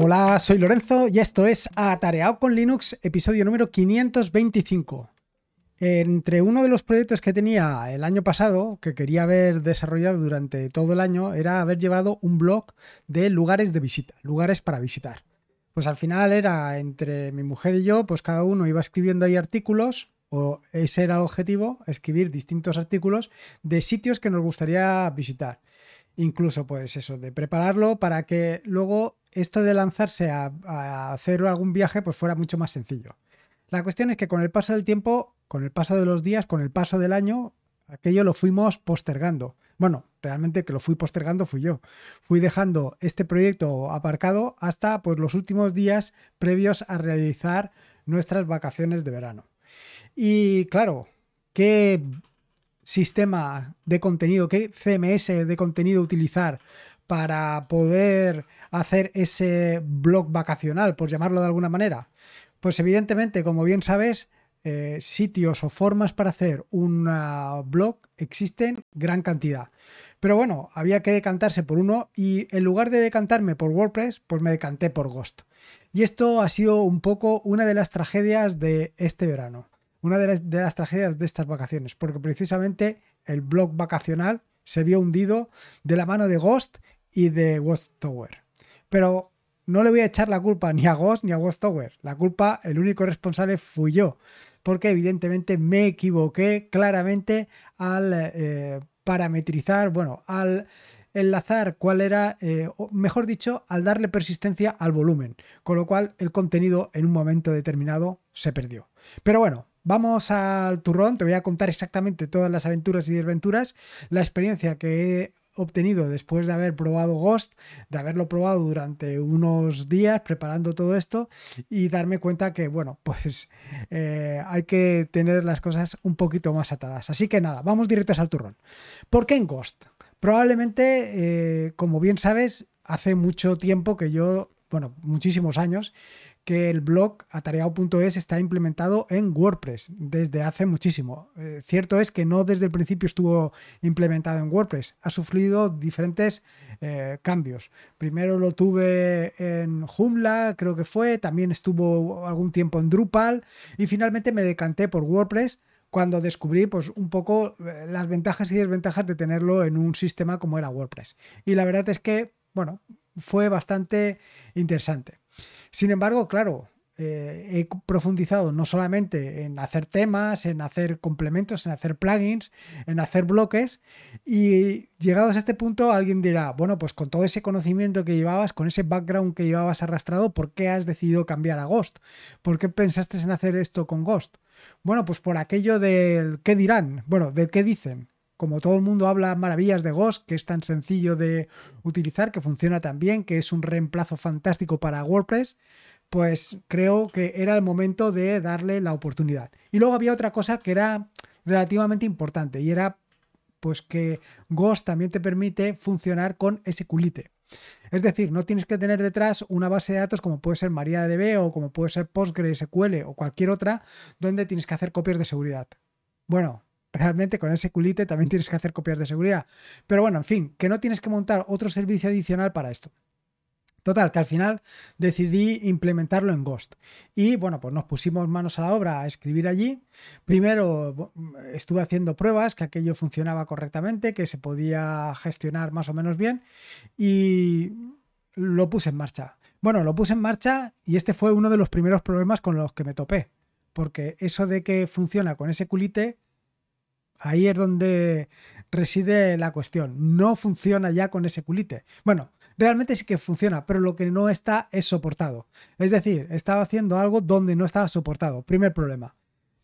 Hola, soy Lorenzo y esto es Atareado con Linux, episodio número 525. Entre uno de los proyectos que tenía el año pasado, que quería haber desarrollado durante todo el año, era haber llevado un blog de lugares de visita, lugares para visitar. Pues al final era entre mi mujer y yo, pues cada uno iba escribiendo ahí artículos, o ese era el objetivo, escribir distintos artículos de sitios que nos gustaría visitar. Incluso, pues eso, de prepararlo para que luego esto de lanzarse a, hacer algún viaje, pues fuera mucho más sencillo. La cuestión es que con el paso del tiempo, con el paso de los días, con el paso del año, aquello lo fuimos postergando. Bueno, realmente que lo fui postergando fui yo. Fui dejando este proyecto aparcado hasta pues, los últimos días previos a realizar nuestras vacaciones de verano. Y claro, ¿qué sistema de contenido, qué CMS de contenido utilizar para poder hacer ese blog vacacional, por llamarlo de alguna manera? Pues evidentemente, como bien sabes, eh, sitios o formas para hacer un blog existen gran cantidad. Pero bueno, había que decantarse por uno y en lugar de decantarme por WordPress, pues me decanté por Ghost. Y esto ha sido un poco una de las tragedias de este verano. Una de las, de las tragedias de estas vacaciones, porque precisamente el blog vacacional se vio hundido de la mano de Ghost y de Ghost Tower. Pero no le voy a echar la culpa ni a Ghost ni a Ghost Tower. La culpa, el único responsable fui yo, porque evidentemente me equivoqué claramente al eh, parametrizar, bueno, al enlazar cuál era, eh, mejor dicho, al darle persistencia al volumen, con lo cual el contenido en un momento determinado se perdió. Pero bueno, vamos al turrón, te voy a contar exactamente todas las aventuras y desventuras, la experiencia que he obtenido después de haber probado Ghost, de haberlo probado durante unos días preparando todo esto y darme cuenta que, bueno, pues eh, hay que tener las cosas un poquito más atadas. Así que nada, vamos directos al turrón. ¿Por qué en Ghost? Probablemente, eh, como bien sabes, hace mucho tiempo que yo, bueno, muchísimos años, que el blog atareado.es está implementado en WordPress desde hace muchísimo. Eh, cierto es que no desde el principio estuvo implementado en WordPress, ha sufrido diferentes eh, cambios. Primero lo tuve en Joomla, creo que fue, también estuvo algún tiempo en Drupal y finalmente me decanté por WordPress cuando descubrí pues un poco eh, las ventajas y desventajas de tenerlo en un sistema como era WordPress. Y la verdad es que, bueno, fue bastante interesante. Sin embargo, claro, eh, he profundizado no solamente en hacer temas, en hacer complementos, en hacer plugins, en hacer bloques y llegados a este punto alguien dirá, bueno, pues con todo ese conocimiento que llevabas, con ese background que llevabas arrastrado, ¿por qué has decidido cambiar a Ghost? ¿Por qué pensaste en hacer esto con Ghost? Bueno, pues por aquello del qué dirán, bueno, del qué dicen como todo el mundo habla maravillas de Ghost, que es tan sencillo de utilizar, que funciona tan bien, que es un reemplazo fantástico para WordPress, pues creo que era el momento de darle la oportunidad. Y luego había otra cosa que era relativamente importante y era pues que Ghost también te permite funcionar con SQLite. Es decir, no tienes que tener detrás una base de datos como puede ser MariaDB o como puede ser PostgreSQL o cualquier otra donde tienes que hacer copias de seguridad. Bueno, realmente con ese culite también tienes que hacer copias de seguridad. Pero bueno, en fin, que no tienes que montar otro servicio adicional para esto. Total, que al final decidí implementarlo en Ghost. Y bueno, pues nos pusimos manos a la obra a escribir allí. Primero estuve haciendo pruebas, que aquello funcionaba correctamente, que se podía gestionar más o menos bien. Y lo puse en marcha. Bueno, lo puse en marcha y este fue uno de los primeros problemas con los que me topé. Porque eso de que funciona con ese culite Ahí es donde reside la cuestión. No funciona ya con ese culite. Bueno, realmente sí que funciona, pero lo que no está es soportado. Es decir, estaba haciendo algo donde no estaba soportado. Primer problema.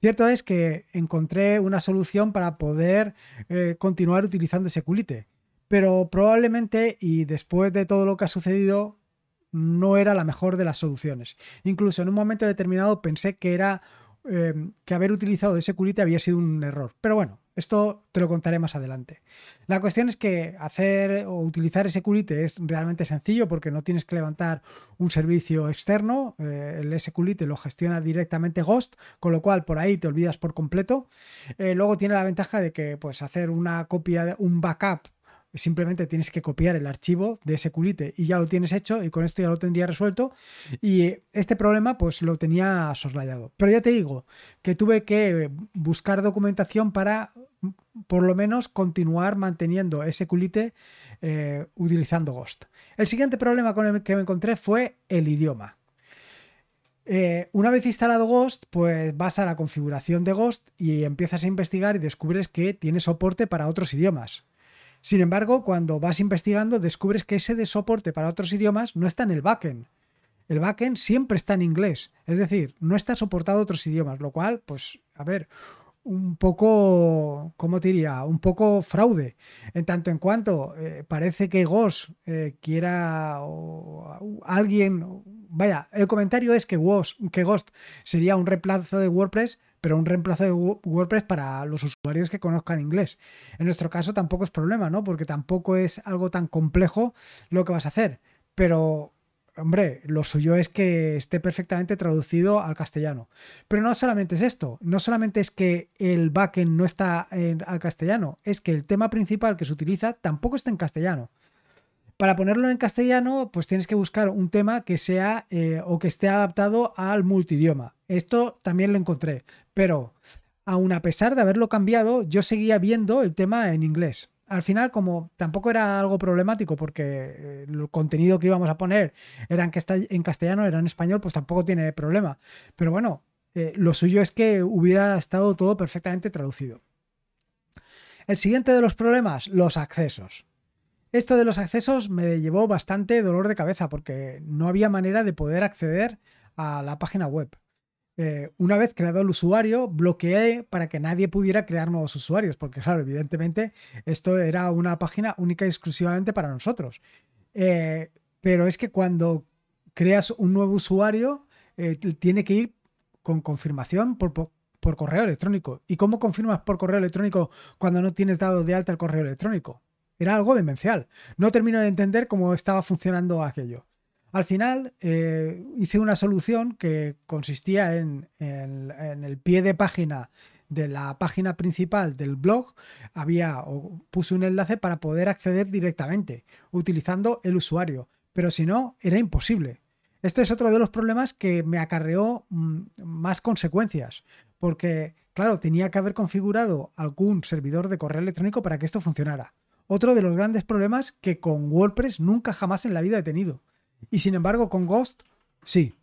Cierto es que encontré una solución para poder eh, continuar utilizando ese culite, pero probablemente y después de todo lo que ha sucedido no era la mejor de las soluciones. Incluso en un momento determinado pensé que era eh, que haber utilizado ese culite había sido un error. Pero bueno, esto te lo contaré más adelante. La cuestión es que hacer o utilizar SQLite es realmente sencillo porque no tienes que levantar un servicio externo. Eh, el SQLite lo gestiona directamente Ghost, con lo cual por ahí te olvidas por completo. Eh, luego tiene la ventaja de que pues, hacer una copia, un backup Simplemente tienes que copiar el archivo de ese culite y ya lo tienes hecho y con esto ya lo tendría resuelto. Y este problema pues lo tenía soslayado. Pero ya te digo que tuve que buscar documentación para por lo menos continuar manteniendo ese culite eh, utilizando Ghost. El siguiente problema con el que me encontré fue el idioma. Eh, una vez instalado Ghost, pues vas a la configuración de Ghost y empiezas a investigar y descubres que tiene soporte para otros idiomas. Sin embargo, cuando vas investigando, descubres que ese de soporte para otros idiomas no está en el backend. El backend siempre está en inglés, es decir, no está soportado otros idiomas, lo cual, pues, a ver, un poco, ¿cómo te diría? Un poco fraude. En tanto en cuanto eh, parece que Ghost eh, quiera o alguien, vaya, el comentario es que que Ghost sería un reemplazo de WordPress, pero un reemplazo de WordPress para los usuarios que conozcan inglés. En nuestro caso tampoco es problema, ¿no? Porque tampoco es algo tan complejo lo que vas a hacer. Pero, hombre, lo suyo es que esté perfectamente traducido al castellano. Pero no solamente es esto, no solamente es que el backend no está en, al castellano, es que el tema principal que se utiliza tampoco está en castellano. Para ponerlo en castellano, pues tienes que buscar un tema que sea eh, o que esté adaptado al multidioma. Esto también lo encontré, pero aun a pesar de haberlo cambiado, yo seguía viendo el tema en inglés. Al final, como tampoco era algo problemático porque eh, el contenido que íbamos a poner era en castellano, era en español, pues tampoco tiene problema. Pero bueno, eh, lo suyo es que hubiera estado todo perfectamente traducido. El siguiente de los problemas, los accesos. Esto de los accesos me llevó bastante dolor de cabeza porque no había manera de poder acceder a la página web. Eh, una vez creado el usuario, bloqueé para que nadie pudiera crear nuevos usuarios, porque claro, evidentemente esto era una página única y exclusivamente para nosotros. Eh, pero es que cuando creas un nuevo usuario, eh, tiene que ir con confirmación por, por correo electrónico. ¿Y cómo confirmas por correo electrónico cuando no tienes dado de alta el correo electrónico? Era algo demencial. No termino de entender cómo estaba funcionando aquello. Al final eh, hice una solución que consistía en, el pie de página de la página principal del blog había o puse un enlace para poder acceder directamente utilizando el usuario, pero si no era imposible. Este es otro de los problemas que me acarreó mm, más consecuencias, porque claro, tenía que haber configurado algún servidor de correo electrónico para que esto funcionara otro de los grandes problemas que con WordPress nunca jamás en la vida he tenido. Y sin embargo, con Ghost, sí.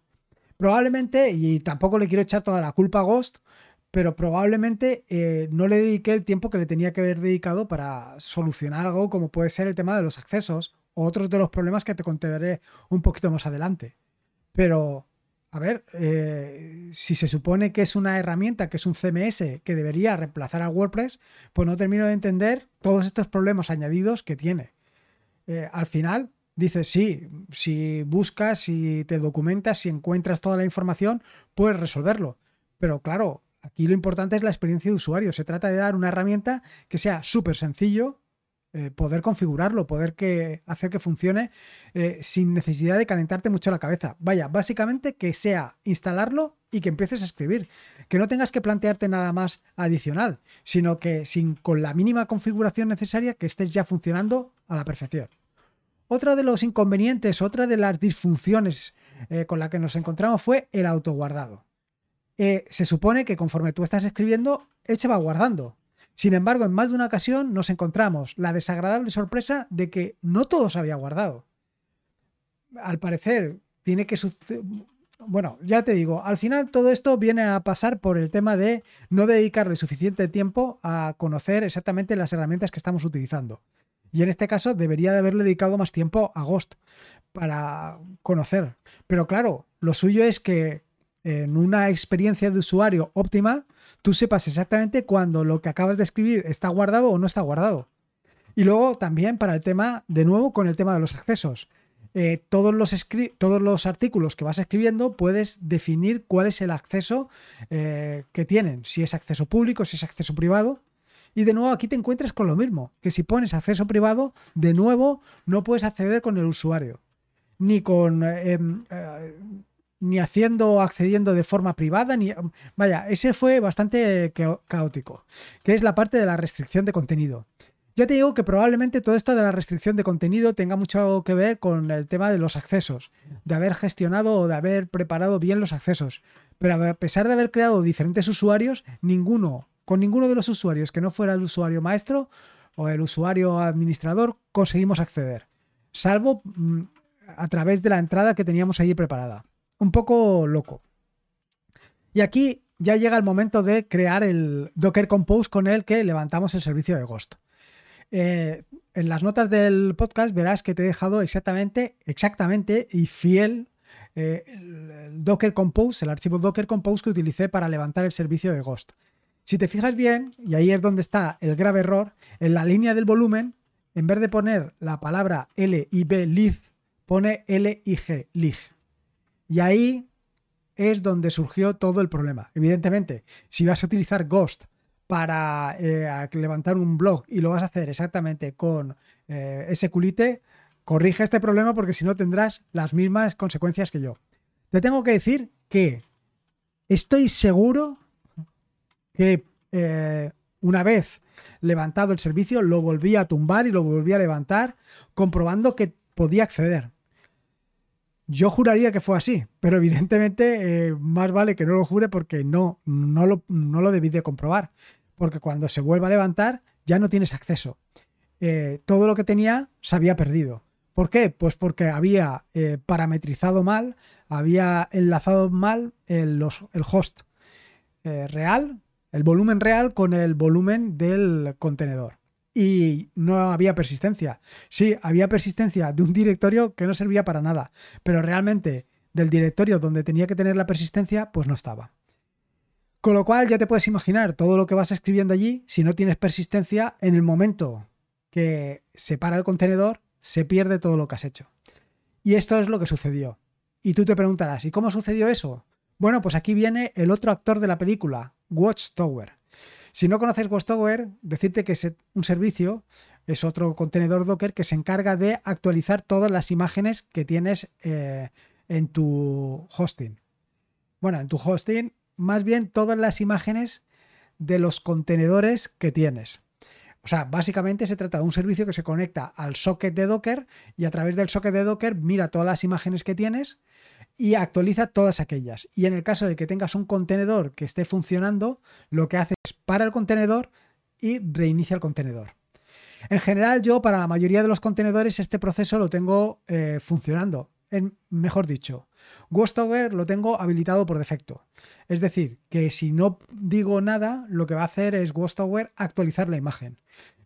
Probablemente, y tampoco le quiero echar toda la culpa a Ghost, pero probablemente eh, no le dediqué el tiempo que le tenía que haber dedicado para solucionar algo como puede ser el tema de los accesos o otros de los problemas que te contaré un poquito más adelante. Pero a ver, eh, si se supone que es una herramienta, que es un CMS que debería reemplazar a WordPress, pues no termino de entender todos estos problemas añadidos que tiene. Eh, al final, dices, sí, si buscas, si te documentas, si encuentras toda la información, puedes resolverlo. Pero claro, aquí lo importante es la experiencia de usuario. Se trata de dar una herramienta que sea súper sencillo, eh, poder configurarlo, poder que, hacer que funcione eh, sin necesidad de calentarte mucho la cabeza. Vaya, básicamente que sea instalarlo y que empieces a escribir. Que no tengas que plantearte nada más adicional, sino que sin, con la mínima configuración necesaria que estés ya funcionando a la perfección. Otro de los inconvenientes, otra de las disfunciones eh, con la que nos encontramos fue el autoguardado. se supone que conforme tú estás escribiendo, él se va guardando. Sin embargo, en más de una ocasión nos encontramos la desagradable sorpresa de que no todo se había guardado. Al parecer, tiene que suceder... Bueno, ya te digo, al final todo esto viene a pasar por el tema de no dedicarle suficiente tiempo a conocer exactamente las herramientas que estamos utilizando. Y en este caso debería de haberle dedicado más tiempo a Ghost para conocer. Pero claro, lo suyo es que en una experiencia de usuario óptima, tú sepas exactamente cuándo lo que acabas de escribir está guardado o no está guardado. Y luego también para el tema, de nuevo, con el tema de los accesos. Eh, todos, los todos los artículos que vas escribiendo puedes definir cuál es el acceso eh, que tienen, si es acceso público, si es acceso privado. Y de nuevo aquí te encuentras con lo mismo, que si pones acceso privado, de nuevo no puedes acceder con el usuario, ni con em, eh, ni haciendo o accediendo de forma privada, ni vaya, ese fue bastante caótico, que es la parte de la restricción de contenido. Ya te digo que probablemente todo esto de la restricción de contenido tenga mucho que ver con el tema de los accesos, de haber gestionado o de haber preparado bien los accesos. Pero a pesar de haber creado diferentes usuarios, ninguno, con ninguno de los usuarios que no fuera el usuario maestro o el usuario administrador, conseguimos acceder. Salvo mm, a través de la entrada que teníamos ahí preparada. Un poco loco. Y aquí ya llega el momento de crear el Docker Compose con el que levantamos el servicio de Ghost. Eh, en las notas del podcast verás que te he dejado exactamente, exactamente y fiel eh, el Docker Compose, el archivo Docker Compose que utilicé para levantar el servicio de Ghost. Si te fijas bien, y ahí es donde está el grave error, en la línea del volumen, en vez de poner la palabra L y B pone L y G lig. Y ahí es donde surgió todo el problema. Evidentemente, si vas a utilizar Ghost para eh, levantar un blog y lo vas a hacer exactamente con eh, ese culite, corrige este problema porque si no tendrás las mismas consecuencias que yo. Te tengo que decir que estoy seguro que eh, una vez levantado el servicio lo volví a tumbar y lo volví a levantar comprobando que podía acceder. Yo juraría que fue así, pero evidentemente más vale que no lo jure porque no, no lo, no lo debí de comprobar porque cuando se vuelva a levantar ya no tienes acceso. Eh, todo lo que tenía se había perdido. ¿Por qué? Pues porque había eh, parametrizado mal, había enlazado mal el, host eh, real, el volumen real con el volumen del contenedor. Y no había persistencia. Sí, había persistencia de un directorio que no servía para nada, pero realmente del directorio donde tenía que tener la persistencia, pues no estaba. Con lo cual ya te puedes imaginar todo lo que vas escribiendo allí, si no tienes persistencia, en el momento que se para el contenedor, se pierde todo lo que has hecho. Y esto es lo que sucedió. Y tú te preguntarás, ¿y cómo sucedió eso? Bueno, pues aquí viene el otro actor de la película, Watchtower. Si no conoces Watchtower, decirte que es un servicio, es otro contenedor Docker que se encarga de actualizar todas las imágenes que tienes eh, en tu hosting. Bueno, en tu hosting más bien todas las imágenes de los contenedores que tienes. O sea, básicamente se trata de un servicio que se conecta al socket de Docker y a través del socket de Docker mira todas las imágenes que tienes y actualiza todas aquellas. Y en el caso de que tengas un contenedor que esté funcionando, lo que hace es para el contenedor y reinicia el contenedor. En general, yo para la mayoría de los contenedores este proceso lo tengo eh, funcionando mejor dicho, Ghostover lo tengo habilitado por defecto. Es decir, que si no digo nada, lo que va a hacer es Ghostover actualizar la imagen.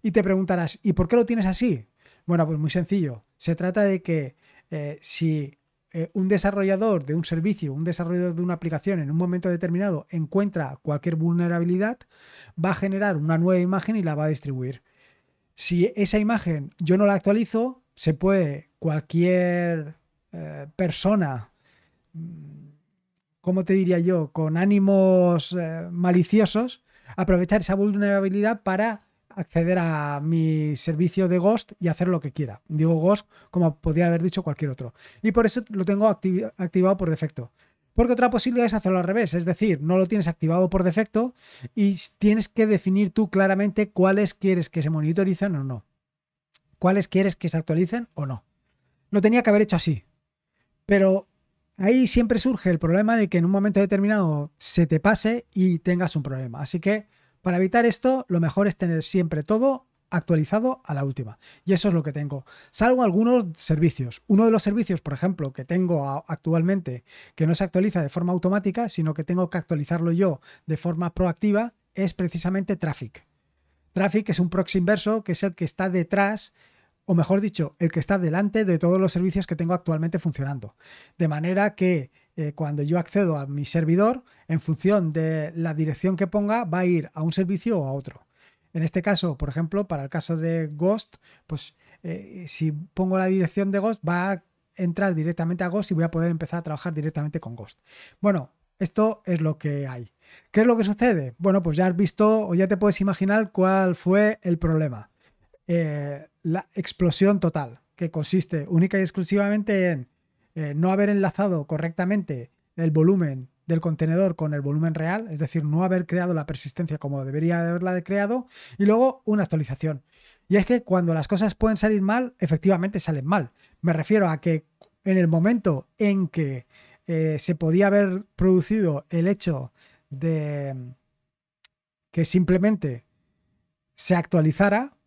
Y te preguntarás, ¿y por qué lo tienes así? Bueno, pues muy sencillo. Se trata de que eh, si eh, un desarrollador de un servicio, un desarrollador de una aplicación en un momento determinado encuentra cualquier vulnerabilidad, va a generar una nueva imagen y la va a distribuir. Si esa imagen yo no la actualizo, se puede cualquier eh, persona, ¿cómo te diría yo?, con ánimos eh, maliciosos, aprovechar esa vulnerabilidad para acceder a mi servicio de Ghost y hacer lo que quiera. Digo Ghost como podría haber dicho cualquier otro. Y por eso lo tengo activado por defecto. Porque otra posibilidad es hacerlo al revés, es decir, no lo tienes activado por defecto y tienes que definir tú claramente cuáles quieres que se monitoricen o no. Cuáles quieres que se actualicen o no. Lo tenía que haber hecho así. Pero ahí siempre surge el problema de que en un momento determinado se te pase y tengas un problema. Así que para evitar esto, lo mejor es tener siempre todo actualizado a la última. Y eso es lo que tengo. Salvo algunos servicios. Uno de los servicios, por ejemplo, que tengo actualmente, que no se actualiza de forma automática, sino que tengo que actualizarlo yo de forma proactiva, es precisamente Traffic. Traffic es un proxy inverso, que es el que está detrás o mejor dicho, el que está delante de todos los servicios que tengo actualmente funcionando. De manera que eh, cuando yo accedo a mi servidor, en función de la dirección que ponga, va a ir a un servicio o a otro. En este caso, por ejemplo, para el caso de Ghost, pues eh, si pongo la dirección de Ghost, va a entrar directamente a Ghost y voy a poder empezar a trabajar directamente con Ghost. Bueno, esto es lo que hay. ¿Qué es lo que sucede? Bueno, pues ya has visto o ya te puedes imaginar cuál fue el problema. Eh, la explosión total, que consiste única y exclusivamente en eh, no haber enlazado correctamente el volumen del contenedor con el volumen real, es decir, no haber creado la persistencia como debería haberla creado, y luego una actualización. Y es que cuando las cosas pueden salir mal, efectivamente salen mal. Me refiero a que en el momento en que eh, se podía haber producido el hecho de que simplemente se actualizara,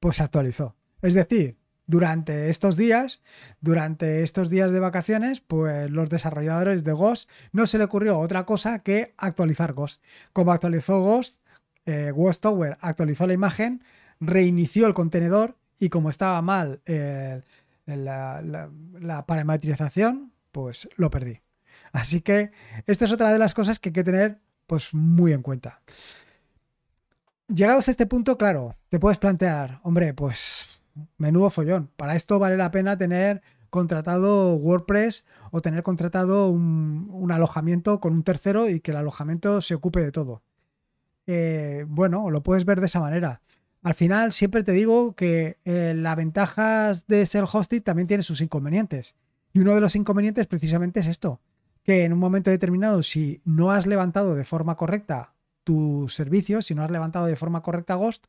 pues se actualizó. Es decir, durante estos días, durante estos días de vacaciones, pues los desarrolladores de Ghost no se le ocurrió otra cosa que actualizar Ghost. Como actualizó Ghost, eh, Ghost Tower actualizó la imagen, reinició el contenedor y como estaba mal la, parametrización, pues lo perdí. Así que esta es otra de las cosas que hay que tener pues muy en cuenta. Llegados a este punto, claro, te puedes plantear, hombre, pues menudo follón. Para esto vale la pena tener contratado WordPress o tener contratado un, alojamiento con un tercero y que el alojamiento se ocupe de todo. Eh, bueno, lo puedes ver de esa manera. Al final, siempre te digo que eh, las ventajas de ser hosting también tiene sus inconvenientes. Y uno de los inconvenientes precisamente es esto, que en un momento determinado, si no has levantado de forma correcta tu servicio, si no has levantado de forma correcta Ghost,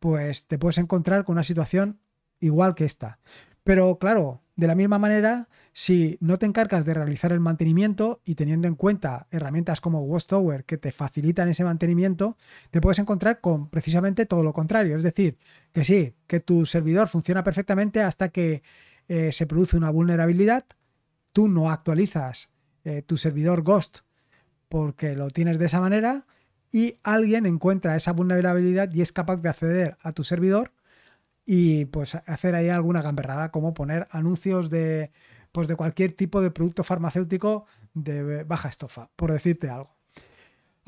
pues te puedes encontrar con una situación igual que esta. Pero claro, de la misma manera, si no te encargas de realizar el mantenimiento y teniendo en cuenta herramientas como Tower que te facilitan ese mantenimiento, te puedes encontrar con precisamente todo lo contrario. Es decir, que sí, que tu servidor funciona perfectamente hasta que eh, se produce una vulnerabilidad, tú no actualizas eh, tu servidor Ghost porque lo tienes de esa manera y alguien encuentra esa vulnerabilidad y es capaz de acceder a tu servidor y pues hacer ahí alguna gamberrada como poner anuncios de pues de cualquier tipo de producto farmacéutico de baja estofa, por decirte algo.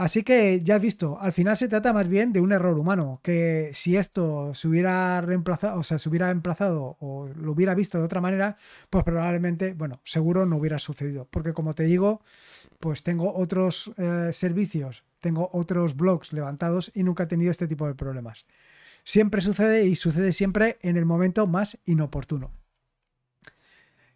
Así que ya has visto, al final se trata más bien de un error humano, que si esto se hubiera reemplazado, o sea, se hubiera emplazado o lo hubiera visto de otra manera, pues probablemente, bueno, seguro no hubiera sucedido. Porque como te digo, pues tengo otros eh, servicios, tengo otros blogs levantados y nunca he tenido este tipo de problemas. Siempre sucede y sucede siempre en el momento más inoportuno.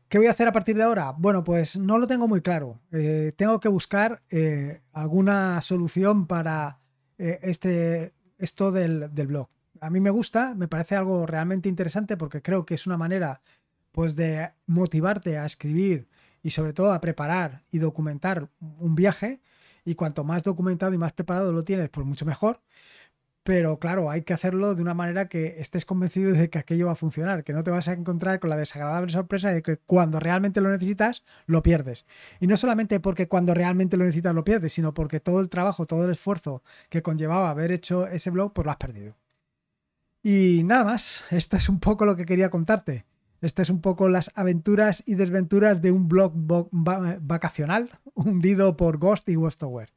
¿Qué voy a hacer a partir de ahora? Bueno, pues no lo tengo muy claro. Eh, tengo que buscar eh, alguna solución para eh, este, esto del, del, blog. A mí me gusta, me parece algo realmente interesante porque creo que es una manera pues, de motivarte a escribir y sobre todo a preparar y documentar un viaje. Y cuanto más documentado y más preparado lo tienes, pues mucho mejor pero claro, hay que hacerlo de una manera que estés convencido de que aquello va a funcionar, que no te vas a encontrar con la desagradable sorpresa de que cuando realmente lo necesitas, lo pierdes. Y no solamente porque cuando realmente lo necesitas lo pierdes, sino porque todo el trabajo, todo el esfuerzo que conllevaba haber hecho ese blog, pues lo has perdido. Y nada más, esto es un poco lo que quería contarte. Estas es un poco las aventuras y desventuras de un blog vacacional hundido por Ghost y Westover.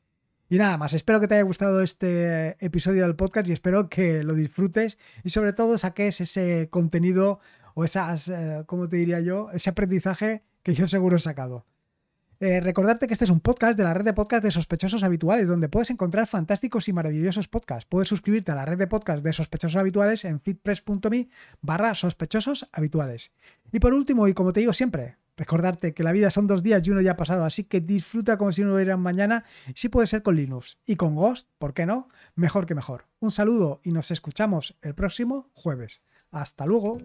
Y nada más, espero que te haya gustado este episodio del podcast y espero que lo disfrutes y sobre todo saques ese contenido o esas, eh, ¿cómo te diría yo? Ese aprendizaje que yo seguro he sacado. Eh, recordarte que este es un podcast de la red de podcast de sospechosos habituales, donde puedes encontrar fantásticos y maravillosos podcasts. Puedes suscribirte a la red de podcast de sospechosos habituales en fitpress.me barra sospechosos habituales. Y por último, y como te digo siempre, recordarte que la vida son dos días y uno ya ha pasado, así que disfruta como si no hubiera mañana, si puede ser con Linux. Y con Ghost, ¿por qué no? Mejor que mejor. Un saludo y nos escuchamos el próximo jueves. Hasta luego.